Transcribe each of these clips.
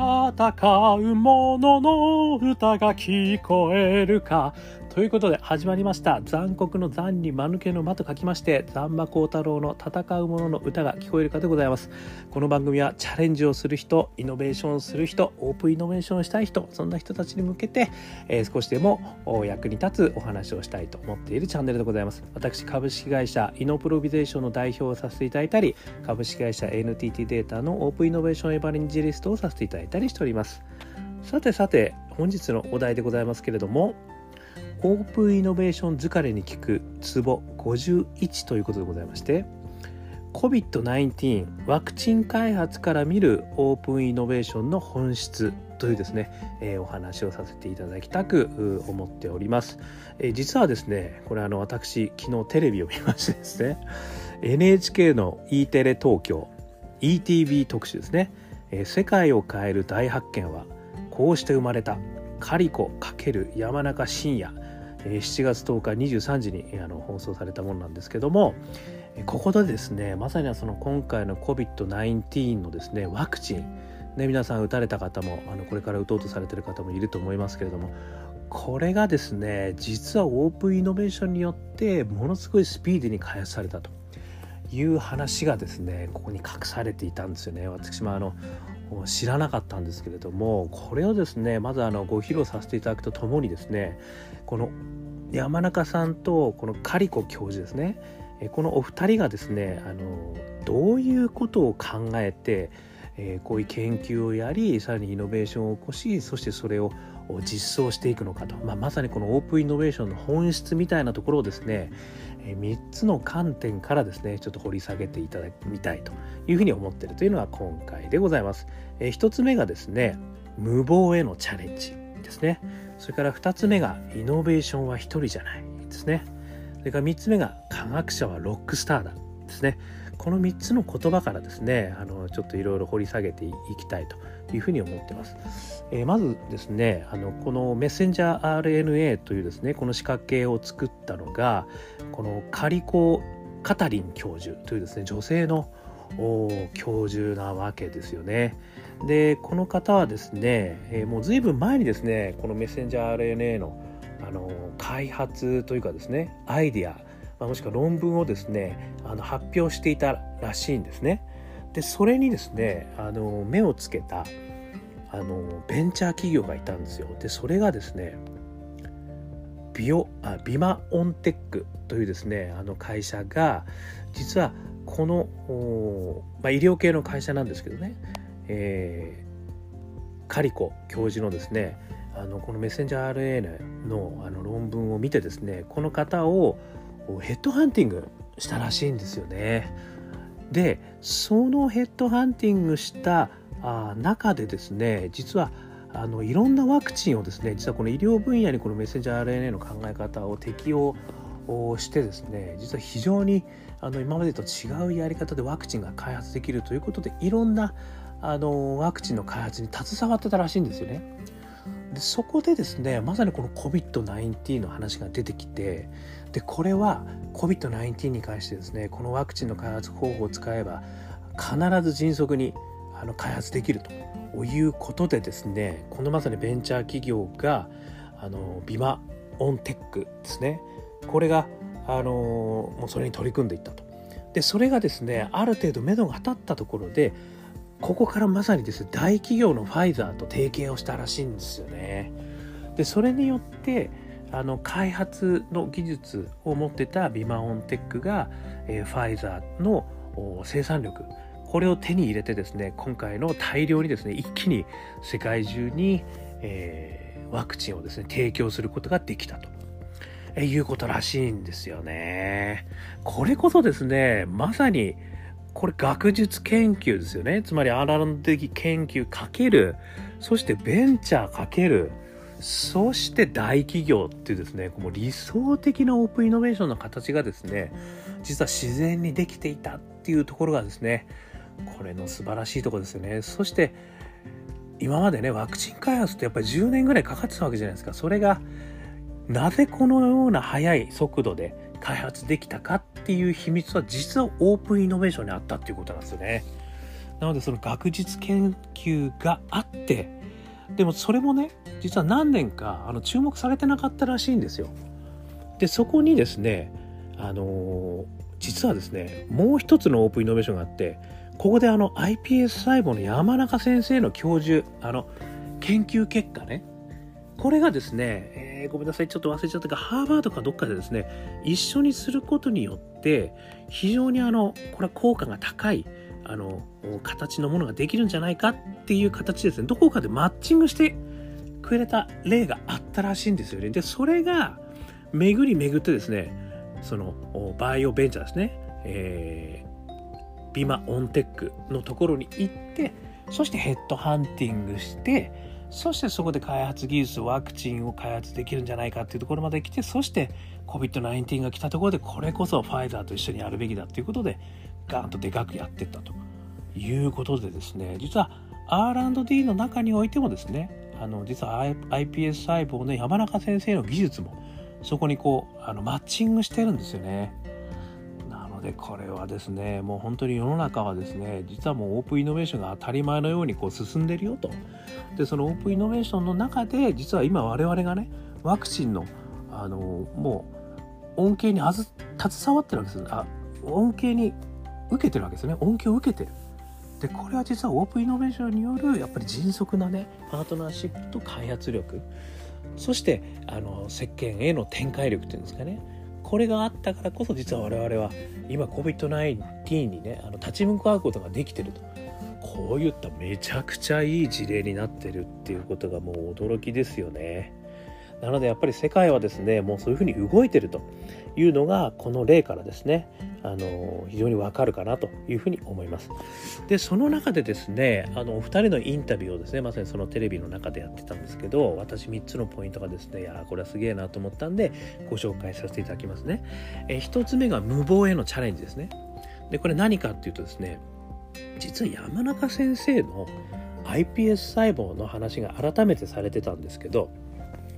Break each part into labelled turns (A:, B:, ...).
A: 戦う者の歌が聞こえるか。ということで始まりました残酷の残に間抜けの間と書きまして残馬高太郎の戦う者の歌が聞こえるかでございます。この番組はチャレンジをする人イノベーションする人オープンイノベーションしたい人そんな人たちに向けて、えー、少しでも役に立つお話をしたいと思っているチャンネルでございます。私株式会社イノプロビゼーションの代表をさせていただいたり株式会社 NTT データのオープンイノベーションエヴァレンジリストをさせていただいたりしております。さてさて本日のお題でございますけれどもオープンイノベーション疲れに効くツボ51ということでございまして COVID-19 ワクチン開発から見るオープンイノベーションの本質というですね、えー、お話をさせていただきたく思っております、えー、実はですねこれあの私昨日テレビを見ましてですね NHK の E テレ東京 ETV 特集ですね、えー、世界を変える大発見はこうして生まれたカリコ×山中伸也7月10日23時にあの放送されたものなんですけどもここでですねまさにその今回の COVID-19 のですねワクチン、ね、皆さん打たれた方もあのこれから打とうとされてる方もいると思いますけれどもこれがですね実はオープンイノベーションによってものすごいスピーディーに開発されたという話がですねここに隠されていたんですよね。私もあの知らなかったんですけれどもこれをですねまずあのご披露させていただくとともにですねこの山中さんとこのカリコ教授ですねこのお二人がですねあのどういうことを考えて、え、こういう研究をやりさらにイノベーションを起こしそしてそれを実装していくのかと、まあ、まさにこのオープンイノベーションの本質みたいなところをですね3つの観点からですねちょっと掘り下げていただきたいというふうに思ってるというのが今回でございます。え、1つ目がですね無謀へのチャレンジですね。それから2つ目がイノベーションは1人じゃないですね。それから3つ目が科学者はロックスターだですね。この3つの言葉からですねあのちょっといろいろ掘り下げていきたいというふうに思ってます。えー、まずですねあのこのメッセンジャー RNA というですねこの仕掛けを作ったのがこのカリコ・カタリン教授というですね女性の教授なわけですよね。でこの方はですね、えー、もう随分前にですねこのメッセンジャー RNA のあの開発というかですねアイディア、まあ、もしくは論文をですねあの発表していたらしいんですね。でそれにですねあの目をつけたあのベンチャー企業がいたんですよ。でそれがですねビオあビマオンテックというですねあの会社が実はこの、まあ、医療系の会社なんですけどね、えー、カリコ教授のですねあのこのメッセンジャー RNA のあの論文を見てですねこの方をヘッドハンティングしたらしいんですよね。でそのヘッドハンティングしたあ中でですね実はあのいろんなワクチンをですね実はこの医療分野にこのメッセンジャー RNA の考え方を適用してですね実は非常にあの今までと違うやり方でワクチンが開発できるということでいろんなあのワクチンの開発に携わってたらしいんですよね。でそこでですねまさにこの COVID-19 の話が出てきてでこれは COVID-19 に関してですねこのワクチンの開発方法を使えば必ず迅速にあの開発できるということでですねこのまさにベンチャー企業があのビマオンテックですねこれがあのもうそれに取り組んでいったと。でそれがですねある程度目処が立ったところでここからまさにですね大企業のファイザーと提携をしたらしいんですよね。でそれによってあの開発の技術を持ってたビマオンテックが、えー、ファイザーの生産力これを手に入れてですね今回の大量にですね一気に世界中に、えー、ワクチンをですね提供することができたと。えいうことらしいんですよね。これこそですね、まさに、これ学術研究ですよね。つまりアナロ的研究かける、そしてベンチャーかける、そして大企業っていうですね、もう理想的なオープンイノベーションの形がですね、実は自然にできていたっていうところがですね、これの素晴らしいところですよね。そして、今までね、ワクチン開発ってやっぱり10年ぐらいかかってたわけじゃないですか。それがなぜこのような速い速度で開発できたかっていう秘密は実はオープンイノベーションにあったっていうことなんですよね。なのでその学術研究があってでもそれもね実は何年かあの注目されてなかったらしいんですよ。でそこにですねあの、実はですねもう一つのオープンイノベーションがあってここであの iPS 細胞の山中先生の教授あの研究結果ねこれがですね、えー、ごめんなさいちょっと忘れちゃったがハーバードかどっかでですね一緒にすることによって非常にあのこれは効果が高いあの形のものができるんじゃないかっていう形ですね。どこかでマッチングしてくれた例があったらしいんですよね。でそれが巡り巡ってですねそのバイオベンチャーですね、えー、ビマオンテックのところに行ってそしてヘッドハンティングしてそしてそこで開発技術ワクチンを開発できるんじゃないかっていうところまで来てそして COVID-19 が来たところでこれこそファイザーと一緒にやるべきだっていうことでガーンとでかくやってったということでですね実は R&D の中においてもですねあの実は iPS 細胞の山中先生の技術もそこにこうあのマッチングしてるんですよね。なのでこれはですねもう本当に世の中はですね実はもうオープンイノベーションが当たり前のようにこう進んでるよと。でそのオープンイノベーションの中で実は今我々がねワクチンのあのもう恩恵に携わってるわけですあ恩恵に受けてるわけですね恩恵を受けてる。でこれは実はオープンイノベーションによるやっぱり迅速なねパートナーシップと開発力そしてあの石鹸への展開力っていうんですかねこれがあったからこそ実は我々は今 COVID-19 にねあの立ち向かうことができてるとこういっためちゃくちゃいい事例になってるっていうことがもう驚きですよね。なのでやっぱり世界はですねもうそういうふうに動いてるというのがこの例からですねあの非常にわかるかなというふうに思います。でその中でですねあのお二人のインタビューをですねまさにそのテレビの中でやってたんですけど私3つのポイントがですねいやこれはすげえなと思ったんでご紹介させていただきますね。え1つ目が無謀へのチャレンジですね。でこれ何かっていうとですね実は山中先生の iPS 細胞の話が改めてされてたんですけど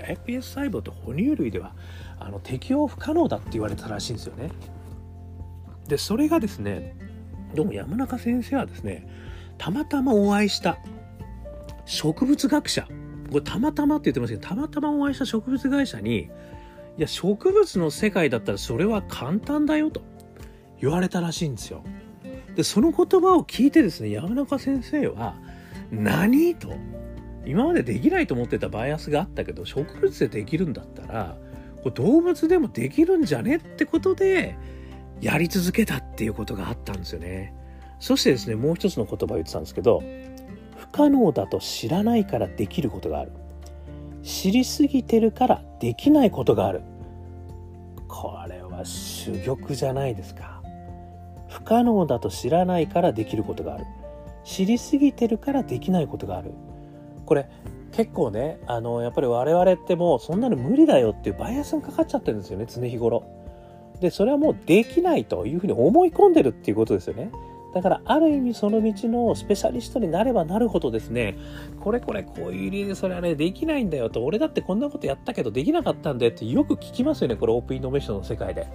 A: iPS 細胞って哺乳類ではあの適応不可能だって言われたらしいんですよね。でそれがですねどうも山中先生はですねたまたまお会いした植物学者これたまたまって言ってますけどたまたまお会いした植物会社にいや植物の世界だったらそれは簡単だよと言われたらしいんですよ。でその言葉を聞いてですね山中先生は何と今までできないと思ってたバイアスがあったけど植物でできるんだったらこ動物でもできるんじゃねってことでやり続けたっていうことがあったんですよね。そしてですねもう一つの言葉を言ってたんですけど不可能だと知らないからできることがある。知りすぎてるからできないことがある。これは珠玉じゃないですか。不可能だと知らないからできることがある。知りすぎてるからできないことがある。これ結構ねあのやっぱり我々ってもうそんなの無理だよっていうバイアスがかかっちゃってるんですよね常日頃でそれはもうできないというふうに思い込んでるっていうことですよねだからある意味その道のスペシャリストになればなるほどですねこれこれこういう理由でそれはねできないんだよと俺だってこんなことやったけどできなかったんだよってよく聞きますよねこれオープンイノベーションの世界で。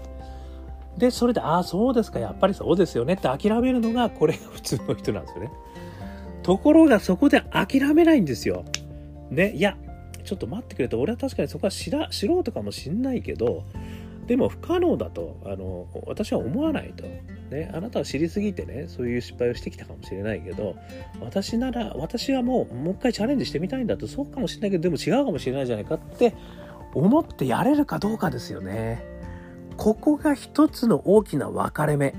A: でそれでああそうですかやっぱりそうですよねって諦めるのがこれが普通の人なんですよね。ところがそこで諦めないんですよ。ねいやちょっと待ってくれと。俺は確かにそこは知ら素人かもしんないけどでも不可能だと。あの私は思わないと、ね、あなたは知りすぎてねそういう失敗をしてきたかもしれないけど私なら私はもうもう一回チャレンジしてみたいんだと。そうかもしれないけどでも違うかもしれないじゃないかって思ってやれるかどうかですよね。ここが一つの大きな分かれ目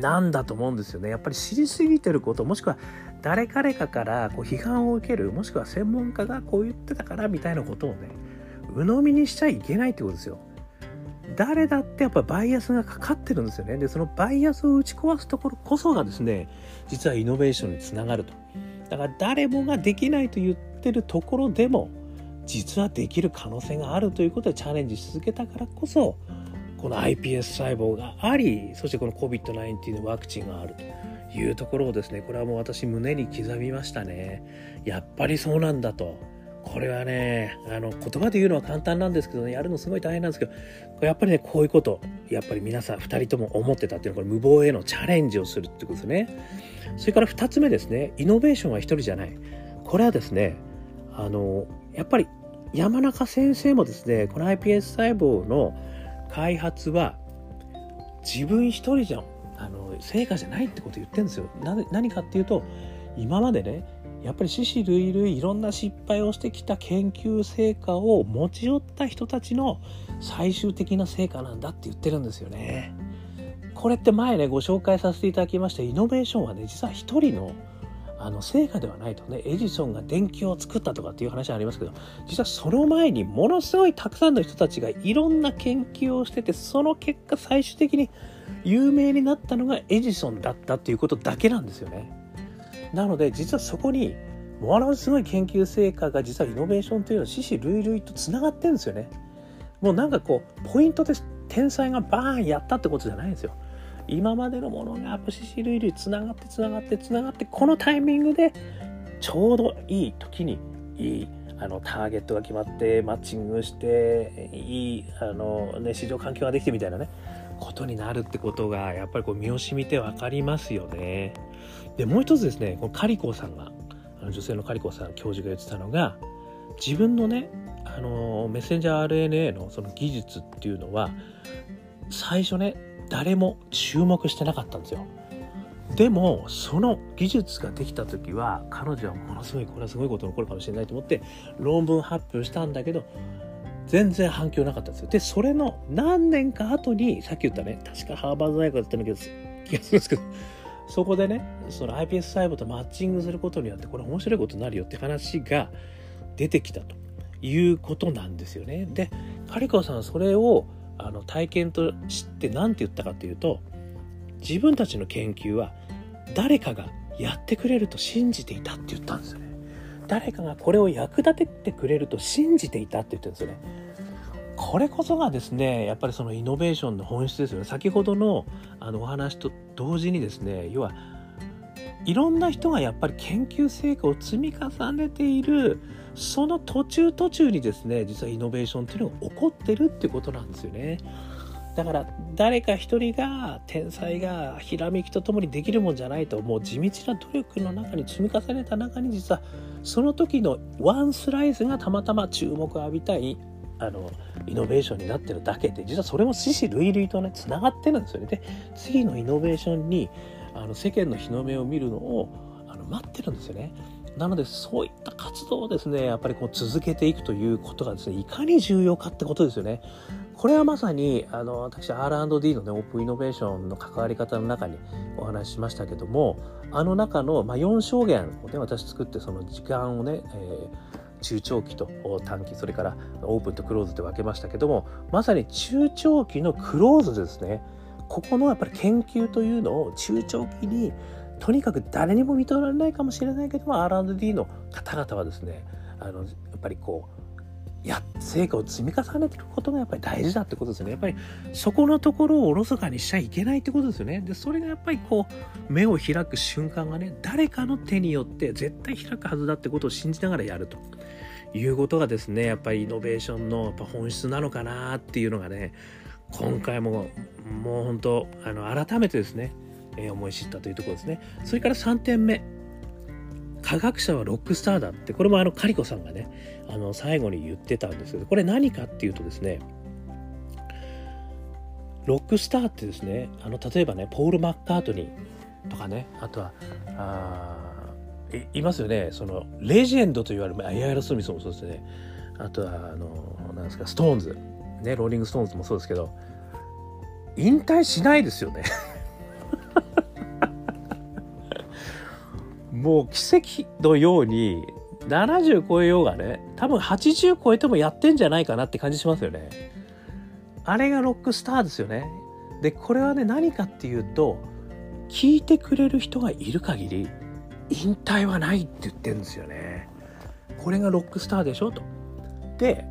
A: なんだと思うんですよね。やっぱり知りすぎてることもしくは誰彼かからこう批判を受けるもしくは専門家がこう言ってたからみたいなことをね鵜呑みにしちゃいけないってことですよ誰だってやっぱバイアスがかかってるんですよね。で、そのバイアスを打ち壊すところこそがですね、実はイノベーションにつながると。だから誰もができないと言ってるところでも、実はできる可能性があるということでチャレンジし続けたからこそ、この iPS 細胞があり、そしてこの COVID-19 のワクチンがあるというところをですね、これはもう私胸に刻みましたね。やっぱりそうなんだと。これはねあの言葉で言うのは簡単なんですけどねやるのすごい大変なんですけどやっぱりねこういうことやっぱり皆さん2人とも思ってたっていうのはこれ無謀へのチャレンジをするってことですねそれから2つ目ですねイノベーションは1人じゃないこれはですねあのやっぱり山中先生もですねこの iPS 細胞の開発は自分一人じゃあの成果じゃないってこと言ってるんですよ。何かっていうと今までねやっぱり獅子類類いろんな失敗をしてきた研究成果を持ち寄った人たちの最終的な成果なんだって言ってるんですよね。これって前ねご紹介させていただきましたイノベーションはね実は一人のあの成果ではないとねエジソンが電球を作ったとかっていう話ありますけど実はその前にものすごいたくさんの人たちがいろんな研究をしててその結果最終的に有名になったのがエジソンだったっていうことだけなんですよね。なので実はそこにものすごい研究成果が実はイノベーションというのは獅子類類とつながってるんですよね。もうなんかこうポイントで天才がバーンやったってことじゃないんですよ。今までのものがアップシシルイルつながってつながってつながってこのタイミングでちょうどいい時にいいあのターゲットが決まってマッチングしていいあの、ね、市場環境ができてみたいなねことになるってことがやっぱりこう身を染みて分かりますよね。でもう一つですねこのカリコさんがあの女性のカリコさん教授が言ってたのが自分のねあのメッセンジャー RNA のその技術っていうのは最初ね誰も注目してなかったんですよでもその技術ができた時は彼女はものすごいこれはすごいこと起こるかもしれないと思って論文発表したんだけど全然反響なかったんですよ。でそれの何年か後にさっき言ったね確かハーバード大学だったんだけど気がするんですけどそこでねその iPS 細胞とマッチングすることによってこれ面白いことになるよって話が出てきたということなんですよね。でカリコさんはそれをあの体験と知って何て言ったかというと自分たちの研究は誰かがやってくれると信じていたって言ったんですよね。誰かがこれを役立ててくれると信じていたって言ってるんですよねこれこそがですねやっぱりそのイノベーションの本質ですよね先ほどのあのお話と同時にですね要はいろんな人がやっぱり研究成果を積み重ねているその途中途中にですね実はイノベーションっていうのが起こってるっていうことなんですよね。だから誰か一人が天才がひらめきとともにできるもんじゃないともう地道な努力の中に積み重ねた中に実はその時のワンスライスがたまたま注目を浴びたいあのイノベーションになってるだけで実はそれも死死類類とねつながってるんですよね。で次のイノベーションにあの世間の日の目を見るのをあの待ってるんですよね。なのでそういった活動をですねやっぱりこう続けていくということがですねいかに重要かってことですよね。これはまさにあの私 R&D のねオープンイノベーションの関わり方の中にお話ししましたけどもあの中の、まあ、4証言をね私作ってその時間をね、えー、中長期と短期それからオープンとクローズで分けましたけどもまさに中長期のクローズですね。ここのやっぱり研究というのを中長期にとにかく誰にも認められないかもしれないけども R&D の方々はですねあのやっぱりこうや成果を積み重ねていくことがやっぱり大事だってことですよね。やっぱりそこのところをおろそかにしちゃいけないってことですよね。でそれがやっぱりこう目を開く瞬間がね誰かの手によって絶対開くはずだってことを信じながらやると。いうことがですねやっぱりイノベーションのやっぱ本質なのかなっていうのがね今回ももう本当あの改めてですね、え、思い知ったというところですね。それから3点目。科学者はロックスターだってこれもあのカリコさんがねあの最後に言ってたんですけどこれ何かっていうとですねロックスターってですねあの例えばねポール・マッカートニーとかねあとはあいますよね。そのレジェンドと言われるアイアイロ・スミスもそうですね。あとはあのなんですかストーンズ。ねローリング・ストーンズもそうですけど引退しないですよね。もう奇跡のように70超えようがね多分80超えてもやってんじゃないかなって感じしますよね。あれがロックスターですよね。でこれはね何かっていうと聞いてくれる人がいる限り引退はないって言ってるんですよね。これがロックスターでしょと。で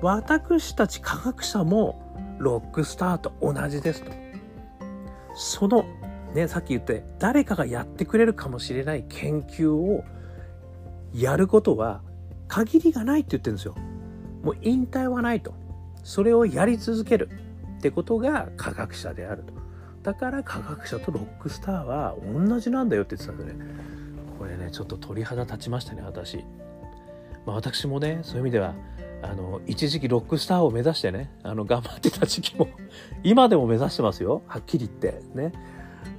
A: 私たち科学者もロックスターと同じですと。そのねさっき言って誰かがやってくれるかもしれない研究をやることは限りがないって言ってるんですよ。もう引退はないと。それをやり続ける。ってことが科学者であると。だから科学者とロックスターは同じなんだよって言ってたんでね。これねちょっと鳥肌立ちましたね私、まあ、私もねそういう意味ではあの一時期ロックスターを目指してねあの頑張ってた時期も今でも目指してますよ。はっきり言って。ね。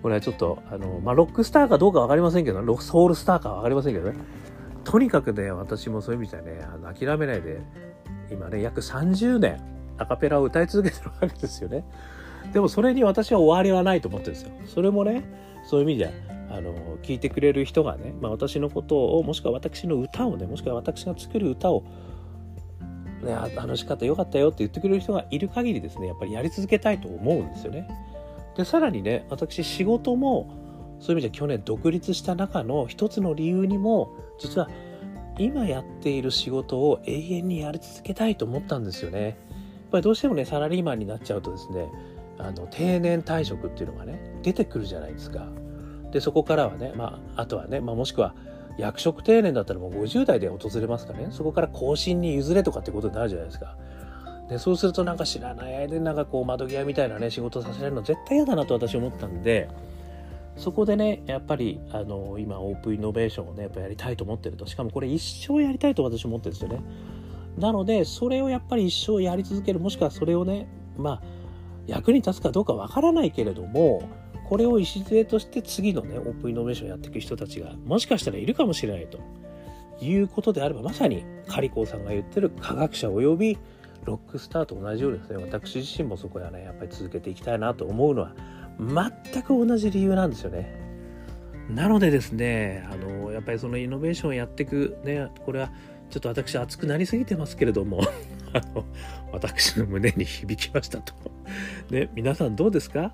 A: これはちょっとあの、まあ、ロックスターかどうか分かりませんけどソウルスターか分かりませんけどね。とにかくね私もそういう意味じゃねあの諦めないで今ね約30年アカペラを歌い続けてるわけですよね。でもそれに私は終わりはないと思ってるんですよ。それもねそういう意味であの聞いてくれる人がね、まあ、私のことをもしくは私の歌をねもしくは私が作る歌をね、あの仕方良かったよって言ってくれる人がいる限りですねやっぱりやり続けたいと思うんですよね。でさらにね私仕事もそういう意味じゃ去年独立した中の一つの理由にも実は今やっている仕事を永遠にやり続けたいと思ったんですよね。やっぱりどうしてもねサラリーマンになっちゃうとですねあの定年退職っていうのがね出てくるじゃないですか。でそこからはね、まあ、あとはね、まあ、もしくは役職定年だったらもう50代で訪れますかねそこから更新に譲れとかってことになるじゃないですか。でそうするとなんか知らない間になんかこう窓際みたいなね仕事させられるの絶対嫌だなと私思ったんでそこでねやっぱりあの今オープンイノベーションをねやっぱやりたいと思ってるとしかもこれ一生やりたいと私思ってるんですよね。なのでそれをやっぱり一生やり続けるもしくはそれをねまあ役に立つかどうかわからないけれどもこれを礎として次のねオープンイノベーションやっていく人たちがもしかしたらいるかもしれないということであればまさにカリコーさんが言ってる科学者及びロックスターと同じようですね私自身もそこはねやっぱり続けていきたいなと思うのは全く同じ理由なんですよね。なのでですねあのやっぱりそのイノベーションをやっていくねこれはちょっと私熱くなりすぎてますけれども あの私の胸に響きましたと。ね皆さんどうですか？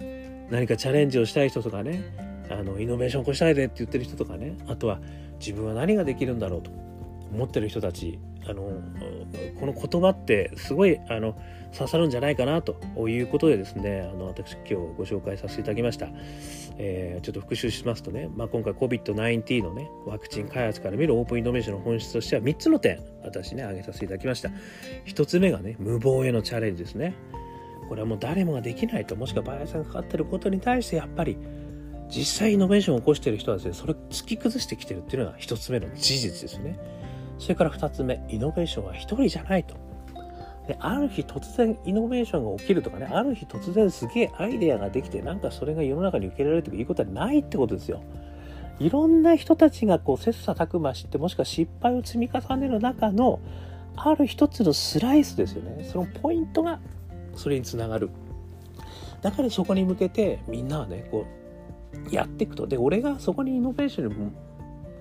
A: 何かチャレンジをしたい人とかねあのイノベーション起こしたいでって言ってる人とかねあとは自分は何ができるんだろうと思ってる人たちあのこの言葉ってすごいあの刺さるんじゃないかなということでですねあの私今日ご紹介させていただきました、えー、ちょっと復習しますとね、まあ、今回 COVID-19 のねワクチン開発から見るオープンイノベーションの本質としては3つの点私ね挙げさせていただきました。1つ目がね無謀へのチャレンジですね。これはもう誰もができないともしくはバイアスがかかってることに対してやっぱり実際イノベーションを起こしている人はですねそれを突き崩してきてるっていうのが1つ目の事実ですね。それから2つ目イノベーションは1人じゃないと。である日突然イノベーションが起きるとかねある日突然すげえアイデアができてなんかそれが世の中に受け入れられるということはないってことですよ。いろんな人たちがこう切磋琢磨してもしくは失敗を積み重ねる中のある一つのスライスですよね。そのポイントがそれにつながる。だからそこに向けてみんなはねこうやっていくと。で俺がそこにイノベーションに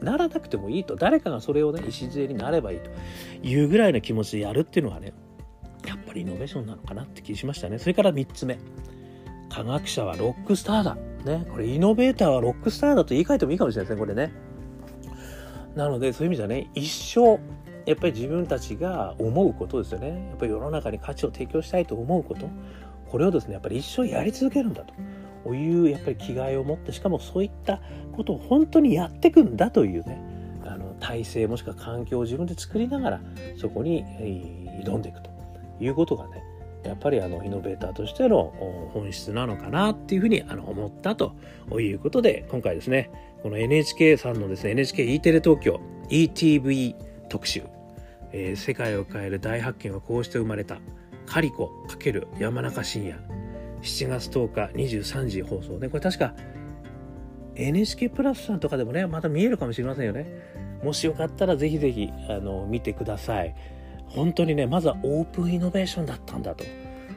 A: ならなくてもいいと。誰かがそれをね礎になればいいと。いうぐらいの気持ちでやるっていうのがねやっぱりイノベーションなのかなって気しましたね。それから3つ目。科学者はロックスターだ。ね。これイノベーターはロックスターだと言い換えてもいいかもしれないですねこれね。なのでそういう意味じゃね一生やっぱり自分たちが思うことですよね。やっぱり世の中に価値を提供したいと思うこと。これをですねやっぱり一生やり続けるんだと。いうやっぱり気概を持ってしかもそういったことを本当にやってくんだというねあの体制もしくは環境を自分で作りながらそこに挑んでいくということがねやっぱりあのイノベーターとしての本質なのかなっていうふうにあの思ったということで今回ですねこの NHK さんのですね NHKE テレ東京 ETV 特集、えー、世界を変える大発見はこうして生まれたカリコ×山中伸也。7月10日23時放送ね。これ確か NHK プラスさんとかでもねまた見えるかもしれませんよね。もしよかったらぜひぜひあの見てください。本当にねまずはオープンイノベーションだったんだと。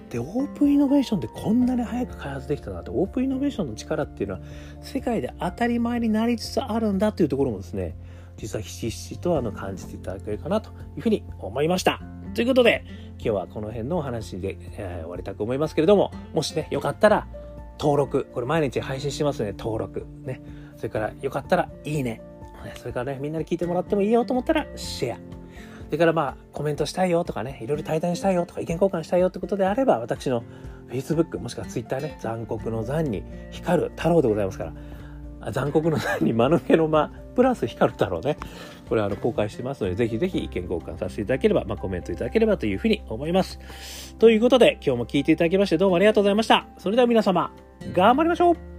A: でオープンイノベーションってこんなに早く開発できたなと。オープンイノベーションの力っていうのは世界で当たり前になりつつあるんだっていうところもですね実はひしひしとあの感じていただけるかなというふうに思いました。ということで、今日はこの辺のお話で、えー、終わりたく思いますけれども、もしね、よかったら、登録、これ毎日配信してますので、登録、ね。それから、よかったら、いいね。それからね、みんなに聞いてもらってもいいよと思ったら、シェア。それからまあ、コメントしたいよとかね、いろいろ対談したいよとか、意見交換したいよってことであれば、私の Facebook、もしくは Twitter ね、残酷の残に光る太郎でございますから、残酷の何に間抜けの間プラス光る太郎ね。これあの公開してますのでぜひぜひ意見交換させていただければ、まあ、コメントいただければというふうに思います。ということで今日も聞いていただきましてどうもありがとうございました。それでは皆様頑張りましょう。